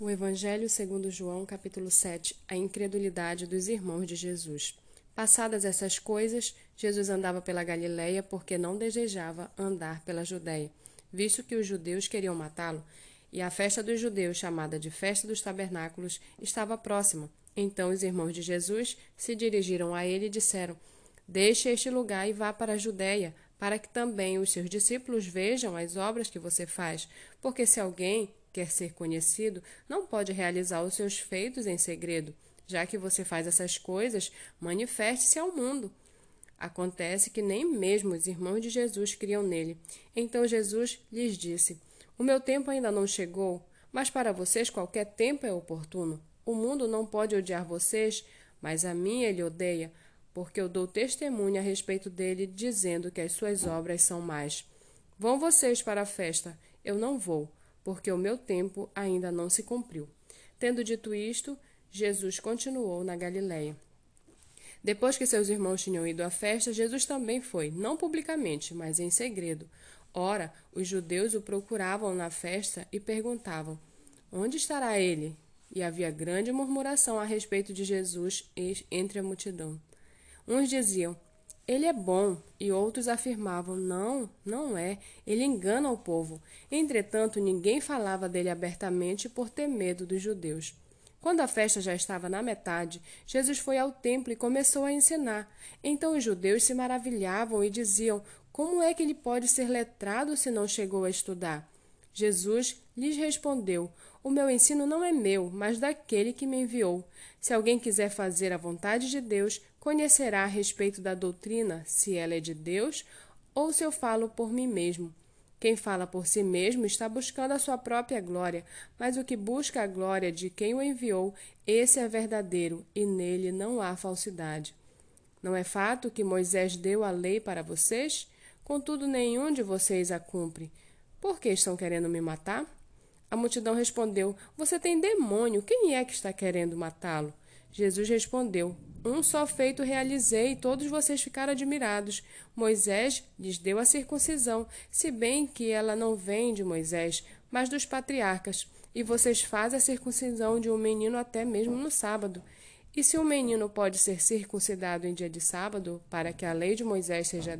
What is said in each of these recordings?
O Evangelho segundo João, capítulo 7, a incredulidade dos irmãos de Jesus. Passadas essas coisas, Jesus andava pela Galiléia porque não desejava andar pela Judéia, visto que os judeus queriam matá-lo, e a festa dos judeus, chamada de Festa dos Tabernáculos, estava próxima. Então os irmãos de Jesus se dirigiram a ele e disseram: Deixe este lugar e vá para a Judéia, para que também os seus discípulos vejam as obras que você faz, porque se alguém quer ser conhecido, não pode realizar os seus feitos em segredo. Já que você faz essas coisas, manifeste-se ao mundo. Acontece que nem mesmo os irmãos de Jesus criam nele. Então Jesus lhes disse: O meu tempo ainda não chegou, mas para vocês qualquer tempo é oportuno. O mundo não pode odiar vocês, mas a mim ele odeia, porque eu dou testemunho a respeito dele, dizendo que as suas obras são más. Vão vocês para a festa, eu não vou, porque o meu tempo ainda não se cumpriu. Tendo dito isto, Jesus continuou na Galiléia. Depois que seus irmãos tinham ido à festa, Jesus também foi, não publicamente, mas em segredo. Ora, os judeus o procuravam na festa e perguntavam: Onde estará ele? E havia grande murmuração a respeito de Jesus entre a multidão. Uns diziam: ele é bom, e outros afirmavam: Não, não é, ele engana o povo. Entretanto, ninguém falava dele abertamente por ter medo dos judeus. Quando a festa já estava na metade, Jesus foi ao templo e começou a ensinar. Então os judeus se maravilhavam e diziam: Como é que ele pode ser letrado se não chegou a estudar? Jesus lhes respondeu: O meu ensino não é meu, mas daquele que me enviou. Se alguém quiser fazer a vontade de Deus, conhecerá a respeito da doutrina se ela é de Deus ou se eu falo por mim mesmo. Quem fala por si mesmo está buscando a sua própria glória, mas o que busca a glória de quem o enviou, esse é verdadeiro, e nele não há falsidade. Não é fato que Moisés deu a lei para vocês? Contudo, nenhum de vocês a cumpre. Por que estão querendo me matar? A multidão respondeu: Você tem demônio, quem é que está querendo matá-lo? Jesus respondeu: Um só feito realizei, e todos vocês ficaram admirados. Moisés lhes deu a circuncisão, se bem que ela não vem de Moisés, mas dos patriarcas. E vocês fazem a circuncisão de um menino até mesmo no sábado. E se um menino pode ser circuncidado em dia de sábado, para que a lei de Moisés seja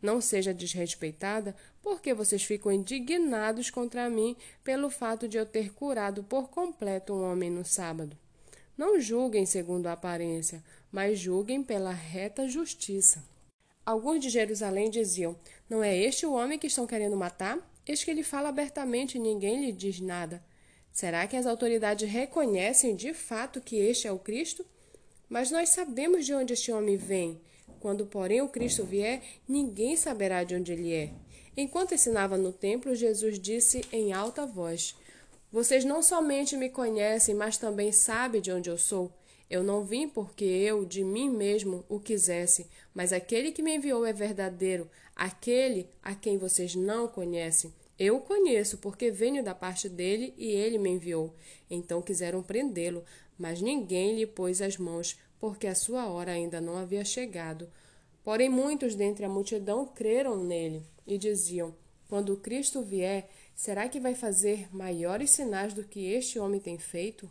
não seja desrespeitada, porque vocês ficam indignados contra mim pelo fato de eu ter curado por completo um homem no sábado. Não julguem segundo a aparência, mas julguem pela reta justiça. Alguns de Jerusalém diziam: Não é este o homem que estão querendo matar? Eis que ele fala abertamente e ninguém lhe diz nada. Será que as autoridades reconhecem de fato que este é o Cristo? Mas nós sabemos de onde este homem vem. Quando, porém, o Cristo vier, ninguém saberá de onde ele é. Enquanto ensinava no templo, Jesus disse em alta voz: vocês não somente me conhecem, mas também sabem de onde eu sou. Eu não vim porque eu, de mim mesmo, o quisesse, mas aquele que me enviou é verdadeiro, aquele a quem vocês não conhecem. Eu o conheço, porque venho da parte dele e ele me enviou. Então quiseram prendê-lo, mas ninguém lhe pôs as mãos, porque a sua hora ainda não havia chegado. Porém, muitos dentre a multidão creram nele e diziam: Quando Cristo vier, Será que vai fazer maiores sinais do que este homem tem feito?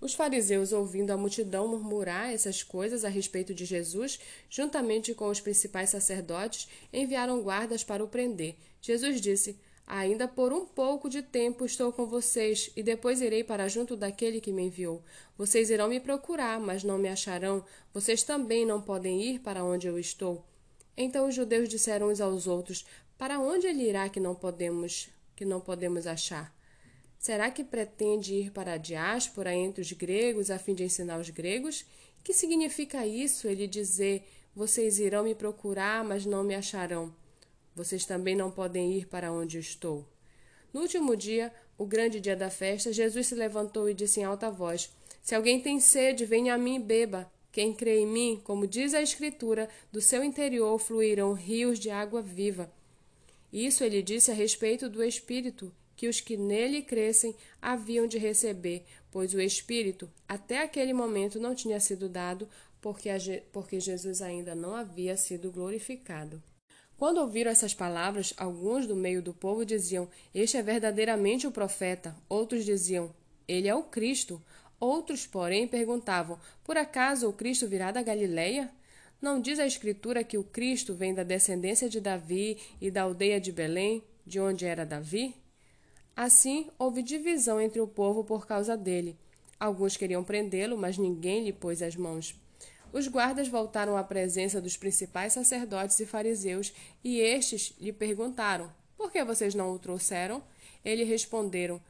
Os fariseus, ouvindo a multidão murmurar essas coisas a respeito de Jesus, juntamente com os principais sacerdotes, enviaram guardas para o prender. Jesus disse: Ainda por um pouco de tempo estou com vocês, e depois irei para junto daquele que me enviou. Vocês irão me procurar, mas não me acharão. Vocês também não podem ir para onde eu estou. Então os judeus disseram uns aos outros: Para onde ele irá que não podemos que não podemos achar? Será que pretende ir para a diáspora entre os gregos a fim de ensinar os gregos? Que significa isso, ele dizer: Vocês irão me procurar, mas não me acharão? Vocês também não podem ir para onde estou. No último dia, o grande dia da festa, Jesus se levantou e disse em alta voz: Se alguém tem sede, venha a mim e beba. Quem crê em mim, como diz a Escritura, do seu interior fluirão rios de água viva. Isso ele disse a respeito do Espírito, que os que nele crescem haviam de receber, pois o Espírito, até aquele momento, não tinha sido dado, porque, porque Jesus ainda não havia sido glorificado. Quando ouviram essas palavras, alguns do meio do povo diziam: Este é verdadeiramente o profeta. Outros diziam: Ele é o Cristo. Outros, porém, perguntavam: Por acaso o Cristo virá da Galileia? Não diz a Escritura que o Cristo vem da descendência de Davi e da aldeia de Belém, de onde era Davi? Assim, houve divisão entre o povo por causa dele. Alguns queriam prendê-lo, mas ninguém lhe pôs as mãos. Os guardas voltaram à presença dos principais sacerdotes e fariseus, e estes lhe perguntaram: Por que vocês não o trouxeram? Eles responderam: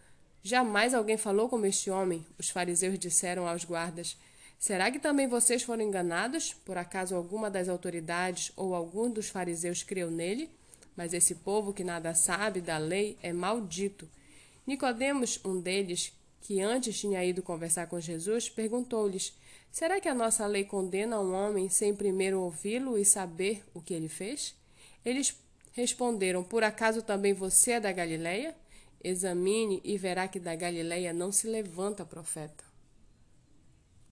Jamais alguém falou como este homem. Os fariseus disseram aos guardas: Será que também vocês foram enganados? Por acaso alguma das autoridades ou algum dos fariseus creu nele? Mas esse povo que nada sabe da lei é maldito. Nicodemos, um deles, que antes tinha ido conversar com Jesus, perguntou-lhes: Será que a nossa lei condena um homem sem primeiro ouvi-lo e saber o que ele fez? Eles responderam: Por acaso também você é da Galileia? Examine e verá que da Galileia não se levanta profeta.